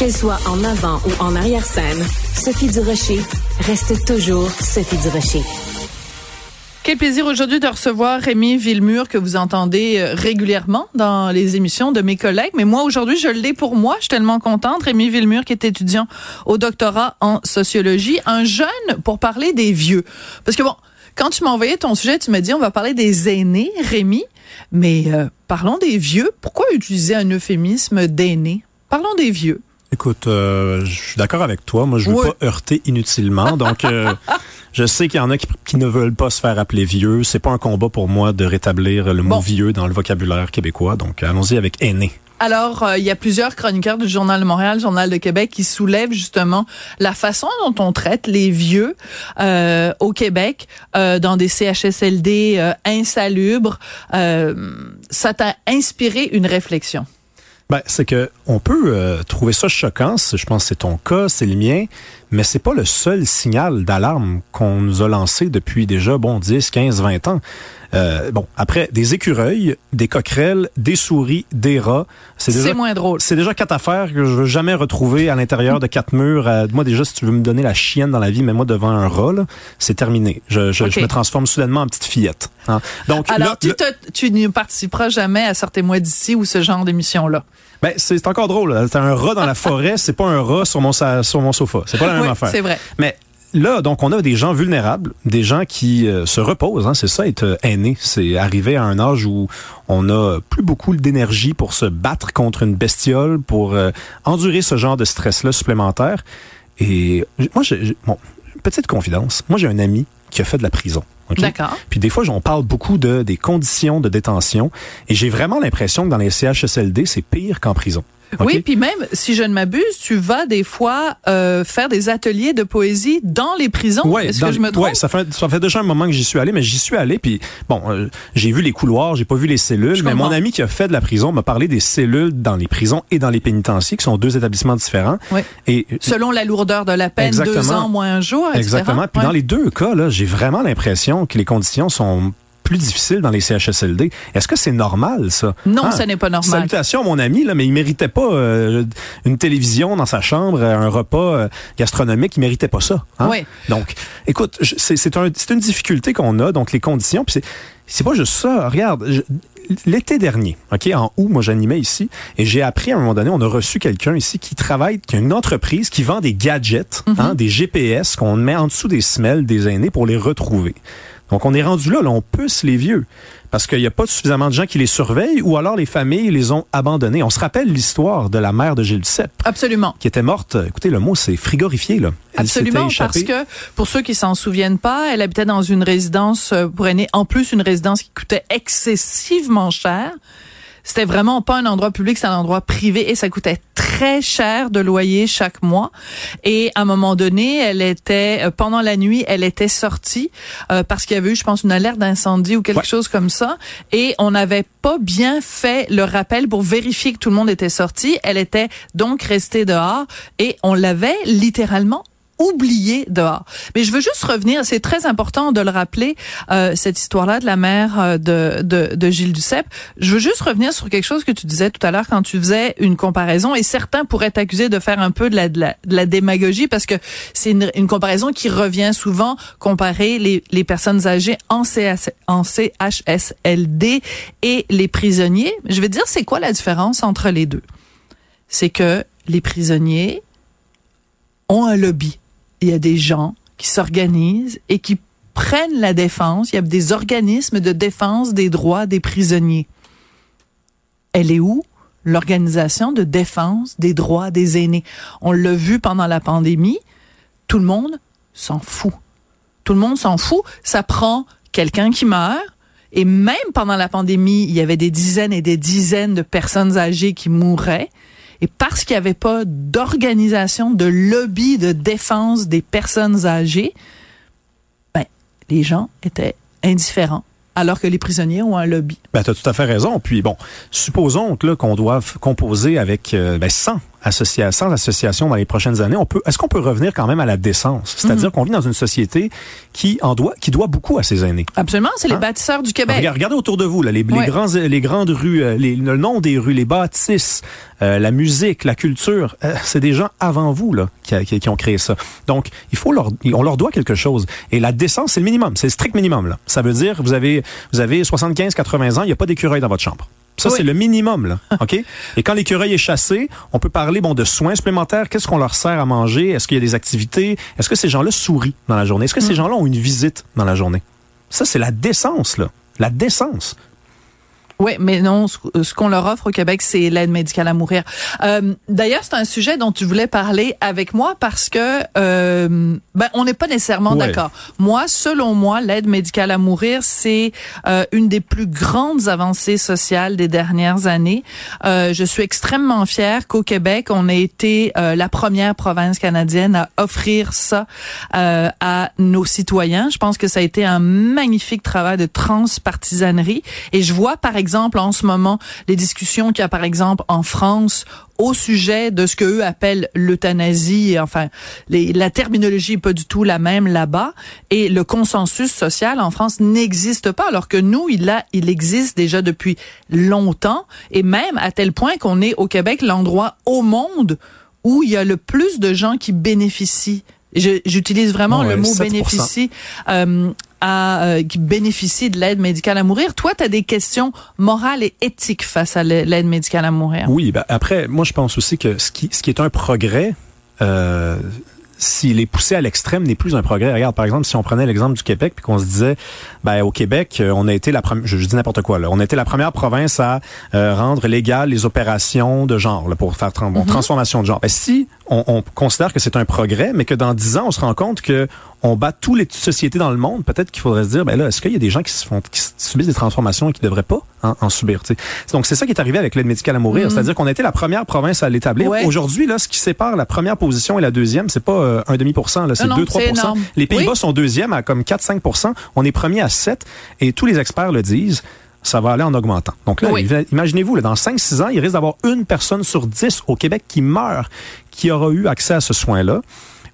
Qu'elle soit en avant ou en arrière-scène, Sophie Durocher reste toujours Sophie Durocher. Quel plaisir aujourd'hui de recevoir Rémi Villemur que vous entendez euh, régulièrement dans les émissions de mes collègues. Mais moi, aujourd'hui, je l'ai pour moi. Je suis tellement contente. Rémi Villemur qui est étudiant au doctorat en sociologie. Un jeune pour parler des vieux. Parce que bon, quand tu m'as envoyé ton sujet, tu m'as dit on va parler des aînés, Rémi. Mais euh, parlons des vieux. Pourquoi utiliser un euphémisme d'aînés? Parlons des vieux. Écoute, euh, je suis d'accord avec toi. Moi, je veux pas heurter inutilement. Donc, euh, je sais qu'il y en a qui, ne veulent pas se faire appeler vieux. C'est pas un combat pour moi de rétablir le mot vieux dans le vocabulaire québécois. Donc, allons-y avec aîné. Alors, euh, il y a plusieurs chroniqueurs du Journal de Montréal, Journal de Québec, qui soulèvent justement la façon dont on traite les vieux euh, au Québec euh, dans des CHSLD insalubres. ça t'a inspiré une réflexion? Ben, c'est que on peut trouver ça choquant. Je pense que c'est ton cas, c'est le mien, mais c'est pas le seul signal d'alarme qu'on nous a lancé depuis déjà bon 10, 15, 20 ans. Euh, bon, après, des écureuils, des coquerelles, des souris, des rats. C'est déjà, moins drôle. C'est déjà quatre affaires que je veux jamais retrouver à l'intérieur de quatre murs. Euh, moi, déjà, si tu veux me donner la chienne dans la vie, mais moi devant un rat, c'est terminé. Je, je, je, me transforme soudainement en petite fillette. Hein. Donc, Alors, tu, tu ne participeras jamais à Sortez-moi d'ici ou ce genre d'émission-là. Ben, c'est encore drôle. T'as un rat dans la forêt, c'est pas un rat sur mon, sur mon sofa. C'est pas la même oui, affaire. C'est vrai. Mais là, donc, on a des gens vulnérables, des gens qui euh, se reposent. Hein, c'est ça, être euh, aîné. C'est arriver à un âge où on a plus beaucoup d'énergie pour se battre contre une bestiole, pour euh, endurer ce genre de stress-là supplémentaire. Et moi, bon, petite confidence. Moi, j'ai un ami qui a fait de la prison. D'accord. Puis des fois, on parle beaucoup de des conditions de détention, et j'ai vraiment l'impression que dans les CHSLD, c'est pire qu'en prison. Oui, puis même, si je ne m'abuse, tu vas des fois euh, faire des ateliers de poésie dans les prisons. Ouais, Est-ce que je me trompe? Oui, ça fait, ça fait déjà un moment que j'y suis allé, mais j'y suis allé, puis bon, euh, j'ai vu les couloirs, j'ai pas vu les cellules, mais mon ami qui a fait de la prison m'a parlé des cellules dans les prisons et dans les pénitenciers, qui sont deux établissements différents. Oui. Et Selon la lourdeur de la peine, deux ans moins un jour, etc. Exactement. Puis dans les deux cas, là, j'ai vraiment l'impression que les conditions sont plus difficile dans les CHSLD. Est-ce que c'est normal, ça? Non, ah, ce n'est pas normal. Salutations à mon ami, là, mais il méritait pas euh, une télévision dans sa chambre, un repas euh, gastronomique, il méritait pas ça. Hein? Oui. Donc, écoute, c'est un, une difficulté qu'on a, donc les conditions, puis c'est pas juste ça. Regarde, l'été dernier, OK, en août, moi j'animais ici et j'ai appris à un moment donné, on a reçu quelqu'un ici qui travaille, qui a une entreprise qui vend des gadgets, hein, mm-hmm. des GPS qu'on met en dessous des semelles des aînés pour les retrouver. Donc, on est rendu là, là on pousse les vieux parce qu'il n'y a pas suffisamment de gens qui les surveillent ou alors les familles les ont abandonnés. On se rappelle l'histoire de la mère de Gilles Duceppe. Absolument. Qui était morte, écoutez, le mot c'est frigorifié, là. Elle Absolument, parce que pour ceux qui s'en souviennent pas, elle habitait dans une résidence euh, pour aînés, en plus une résidence qui coûtait excessivement cher. C'était vraiment pas un endroit public, c'est un endroit privé et ça coûtait très cher de loyer chaque mois. Et à un moment donné, elle était euh, pendant la nuit, elle était sortie euh, parce qu'il y avait eu, je pense, une alerte d'incendie ou quelque chose comme ça. Et on n'avait pas bien fait le rappel pour vérifier que tout le monde était sorti. Elle était donc restée dehors et on l'avait littéralement oublié dehors. Mais je veux juste revenir, c'est très important de le rappeler, euh, cette histoire-là de la mère euh, de, de, de, Gilles Duceppe. Je veux juste revenir sur quelque chose que tu disais tout à l'heure quand tu faisais une comparaison, et certains pourraient t'accuser de faire un peu de la, de la, de la démagogie parce que c'est une, une, comparaison qui revient souvent, comparer les, les personnes âgées en, en CHSLD et les prisonniers. Je vais dire, c'est quoi la différence entre les deux? C'est que les prisonniers ont un lobby il y a des gens qui s'organisent et qui prennent la défense. Il y a des organismes de défense des droits des prisonniers. Elle est où? L'organisation de défense des droits des aînés. On l'a vu pendant la pandémie. Tout le monde s'en fout. Tout le monde s'en fout. Ça prend quelqu'un qui meurt. Et même pendant la pandémie, il y avait des dizaines et des dizaines de personnes âgées qui mouraient. Et parce qu'il n'y avait pas d'organisation, de lobby de défense des personnes âgées, ben, les gens étaient indifférents, alors que les prisonniers ont un lobby. Ben, tu as tout à fait raison. Puis bon, supposons là, qu'on doive composer avec euh, ben, 100 associations, associations dans les prochaines années. On peut, est-ce qu'on peut revenir quand même à la décence? C'est-à-dire mhm. qu'on vit dans une société qui en doit, qui doit beaucoup à ses aînés. Absolument, c'est les hein? bâtisseurs du Québec. regardez autour de vous, là, les, les, grands, les grandes rues, euh, les, le nom des rues, les bâtisses, euh, la musique, la culture, c'est des gens avant vous là qui, qui, qui, ont créé ça. Donc, il faut leur, on leur doit quelque chose. Et la décence, c'est le minimum, c'est le strict minimum. Là. Ça veut dire, vous avez, vous avez 75, 80 ans il n'y a pas d'écureuil dans votre chambre. Ça, c'est le minimum, là. OK? Et quand l'écureuil est chassé, on peut parler, bon, de soins supplémentaires. Qu'est-ce qu'on leur sert à manger? Est-ce qu'il y a des activités? Est-ce que ces gens-là sourient dans la journée? Est-ce que ces mm. gens-là ont une visite dans la journée? Ça, c'est la décence, là. La décence. Oui, mais non, ce, qu'on leur offre au Québec, c'est l'aide médicale à mourir. Euh, D'ailleurs, c'est un sujet dont tu voulais parler avec moi parce que euh, ben, on n'est pas nécessairement d'accord. Moi, selon moi, l'aide médicale à mourir, c'est euh, une des plus grandes avancées sociales des dernières années. Je suis extrêmement fière qu'au Québec, on ait été la première province canadienne à offrir ça à nos citoyens. Je pense que ça a été un magnifique travail de transpartisanerie et je vois par exemple exemple, en ce moment, les discussions qu'il y a, par exemple, en France au sujet de ce que eux appellent l'euthanasie. Enfin, la terminologie est pas du tout la même là-bas. Et le consensus social en France n'existe pas, alors que nous, il, a, il existe déjà depuis longtemps, et même à tel point qu'on est au Québec l'endroit au monde où il y a le plus de gens qui bénéficient J'utilise vraiment le mot bénéficie euh, à, euh, qui bénéficient de l'aide médicale à mourir. Toi, tu as des questions morales et éthiques face à l'aide médicale à mourir. Oui, ben après, moi je pense aussi que ce qui, ce qui est un progrès, euh, s'il est poussé à l'extrême, n'est plus un progrès. Regarde, par exemple, si on prenait l'exemple du Québec, puis qu'on se disait, ben au Québec, euh, on a été la première, je, dis n'importe quoi là, on a été la première province à euh, rendre légales les opérations de genre là, pour faire bon, mm-hmm. transformation de genre. Ben, si on, on considère que c'est un progrès, mais que dans dix ans, on se rend compte que on bat toutes les sociétés dans le monde, peut-être qu'il faudrait se dire, ben là, est-ce qu'il y a des gens qui se font, qui subissent des transformations et qui devraient pas en, subir, t'sais? Donc, c'est ça qui est arrivé avec l'aide médicale à mourir. Mm. C'est-à-dire qu'on a été la première province à l'établir. Aujourd'hui, là, ce qui sépare la première position et la deuxième, c'est pas euh, un demi pour cent, là, c'est 2-3% Les Pays-Bas sont deuxième à comme 4-5% On est premier à 7 et tous les experts le disent ça va aller en augmentant. Donc là, imaginez-vous, là, dans 5-6 ans, il risque d'avoir une personne sur 10 au Québec qui meurt, qui aura eu accès à ce soin-là.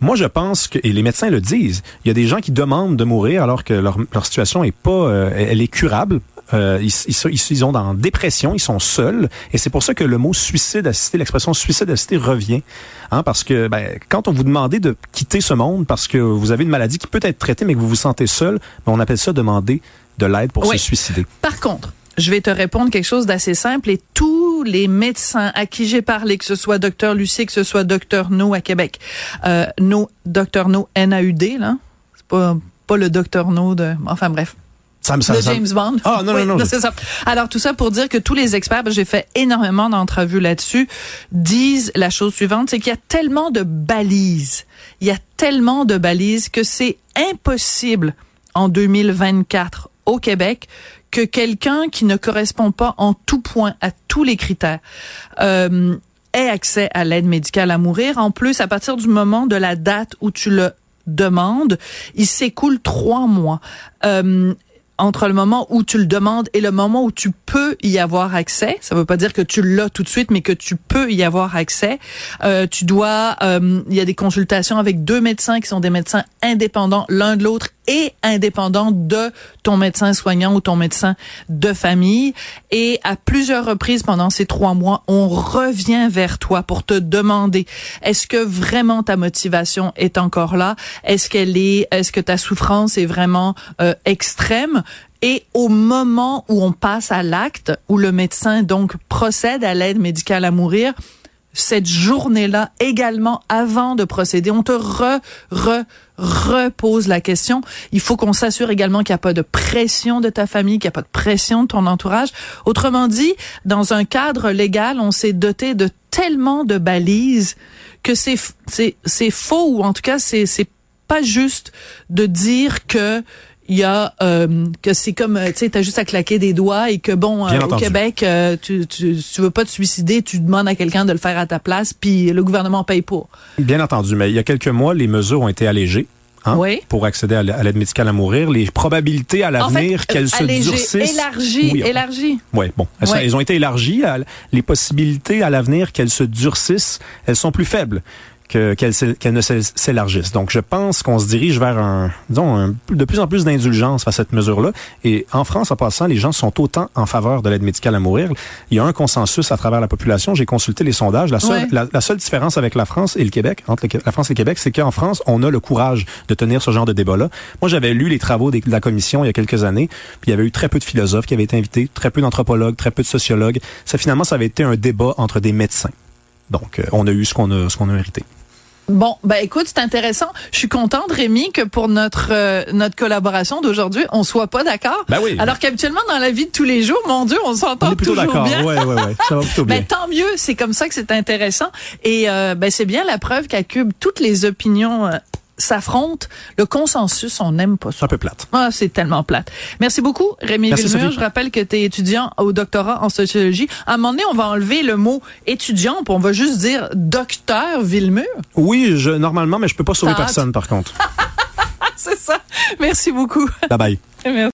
Moi, je pense que, et les médecins le disent, il y a des gens qui demandent de mourir alors que leur, leur situation est pas, euh, elle est curable. Euh, ils, ils, ils, sont dans dépression, ils sont seuls, et c'est pour ça que le mot suicide assisté, l'expression suicide assisté revient, hein, parce que ben, quand on vous demandait de quitter ce monde parce que vous avez une maladie qui peut être traitée mais que vous vous sentez seul, ben, on appelle ça demander de l'aide pour se suicider. Par contre, je vais te répondre quelque chose d'assez simple et tous les médecins à qui j'ai parlé, que ce soit docteur Lucie, que ce soit docteur No à Québec, euh, No, docteur No NAUD, là, c'est pas, pas le docteur No de, enfin bref. Ça me, de James Bond. Ah non, non, non. C'est ça. Alors tout ça pour dire que tous les experts, j'ai fait énormément d'entrevues là-dessus, disent la chose suivante, c'est qu'il y a tellement de balises, il y a tellement de balises que c'est impossible en 2024 au Québec que quelqu'un qui ne correspond pas en tout point à tous les critères euh, ait accès à l'aide médicale à mourir. En plus, à partir du moment de la date où tu le demandes, il s'écoule trois mois. Euh, entre le moment où tu le demandes et le moment où tu peux y avoir accès. Ça veut pas dire que tu l'as tout de suite, mais que tu peux y avoir accès. Euh, tu dois, euh, il y a des consultations avec deux médecins qui sont des médecins indépendants l'un de l'autre et indépendant de ton médecin soignant ou ton médecin de famille. Et à plusieurs reprises pendant ces trois mois, on revient vers toi pour te demander est-ce que vraiment ta motivation est encore là? Est-ce qu'elle est Est-ce que ta souffrance est vraiment euh, extrême? Et au moment où on passe à l'acte, où le médecin donc procède à l'aide médicale à mourir, cette journée-là également avant de procéder. On te re, re, repose la question. Il faut qu'on s'assure également qu'il n'y a pas de pression de ta famille, qu'il n'y a pas de pression de ton entourage. Autrement dit, dans un cadre légal, on s'est doté de tellement de balises que c'est, c'est, c'est faux ou en tout cas, c'est, c'est pas juste de dire que il y a euh, que c'est comme tu sais t'as juste à claquer des doigts et que bon euh, au Québec euh, tu, tu tu veux pas te suicider tu demandes à quelqu'un de le faire à ta place puis le gouvernement paye pour bien entendu mais il y a quelques mois les mesures ont été allégées hein, Oui. pour accéder à l'aide médicale à mourir. Les probabilités à l'avenir qu'elles se allégé, durcissent. Élargi, Oui, élargi. Oui, bon. Elles, sont- Ouais. elles ont été élargies. À- Les possibilités à l'avenir qu'elles se durcissent, elles sont plus faibles que- qu'elles s'é- qu'elles ne s'é- s'élargissent. Donc, je pense qu'on se dirige vers un, disons, un- de plus en plus d'indulgence face à cette mesure-là. Et en France, en passant, les gens sont autant en faveur de l'aide médicale à mourir. Il y a un consensus à travers la population. J'ai consulté les sondages. La seule, Ouais. la, la seule différence avec la France et le Québec, entre le la France et le Québec, c'est qu'en France, on a le courage de tenir ce genre de débat-là. Moi, j'avais lu les travaux des- de la commission il y a quelques années, puis il y avait eu très peu de philosophes qui avaient été invités, très peu d'anthropologues, très peu de sociologues. Ça, finalement, ça avait été un débat entre des médecins. Donc, euh, on a eu ce qu'on a, ce qu'on a mérité. Bon, ben écoute, c'est intéressant. Je suis contente, Rémi, que pour notre euh, notre collaboration d'aujourd'hui, on soit pas d'accord. Ben oui. Alors qu'habituellement, dans la vie de tous les jours, mon Dieu, on s'entend toujours bien. Ouais, ouais, ouais. Ça va plutôt bien. Ben, tant mieux, c'est comme ça que c'est intéressant. Et euh, ben, c'est bien la preuve qu'à Cube, toutes les opinions euh, s'affrontent. Le consensus, on n'aime pas C'est ça. un peu plate. Ah, c'est tellement plate. Merci beaucoup, Rémi Merci, Villemur. Sophie. Je rappelle que tu es étudiant au doctorat en sociologie. À un moment donné, on va enlever le mot étudiant, puis on va juste dire docteur Villemur. Oui, je, normalement, mais je peux pas sauver personne, par contre. C'est ça. Merci beaucoup. Bye bye. Merci.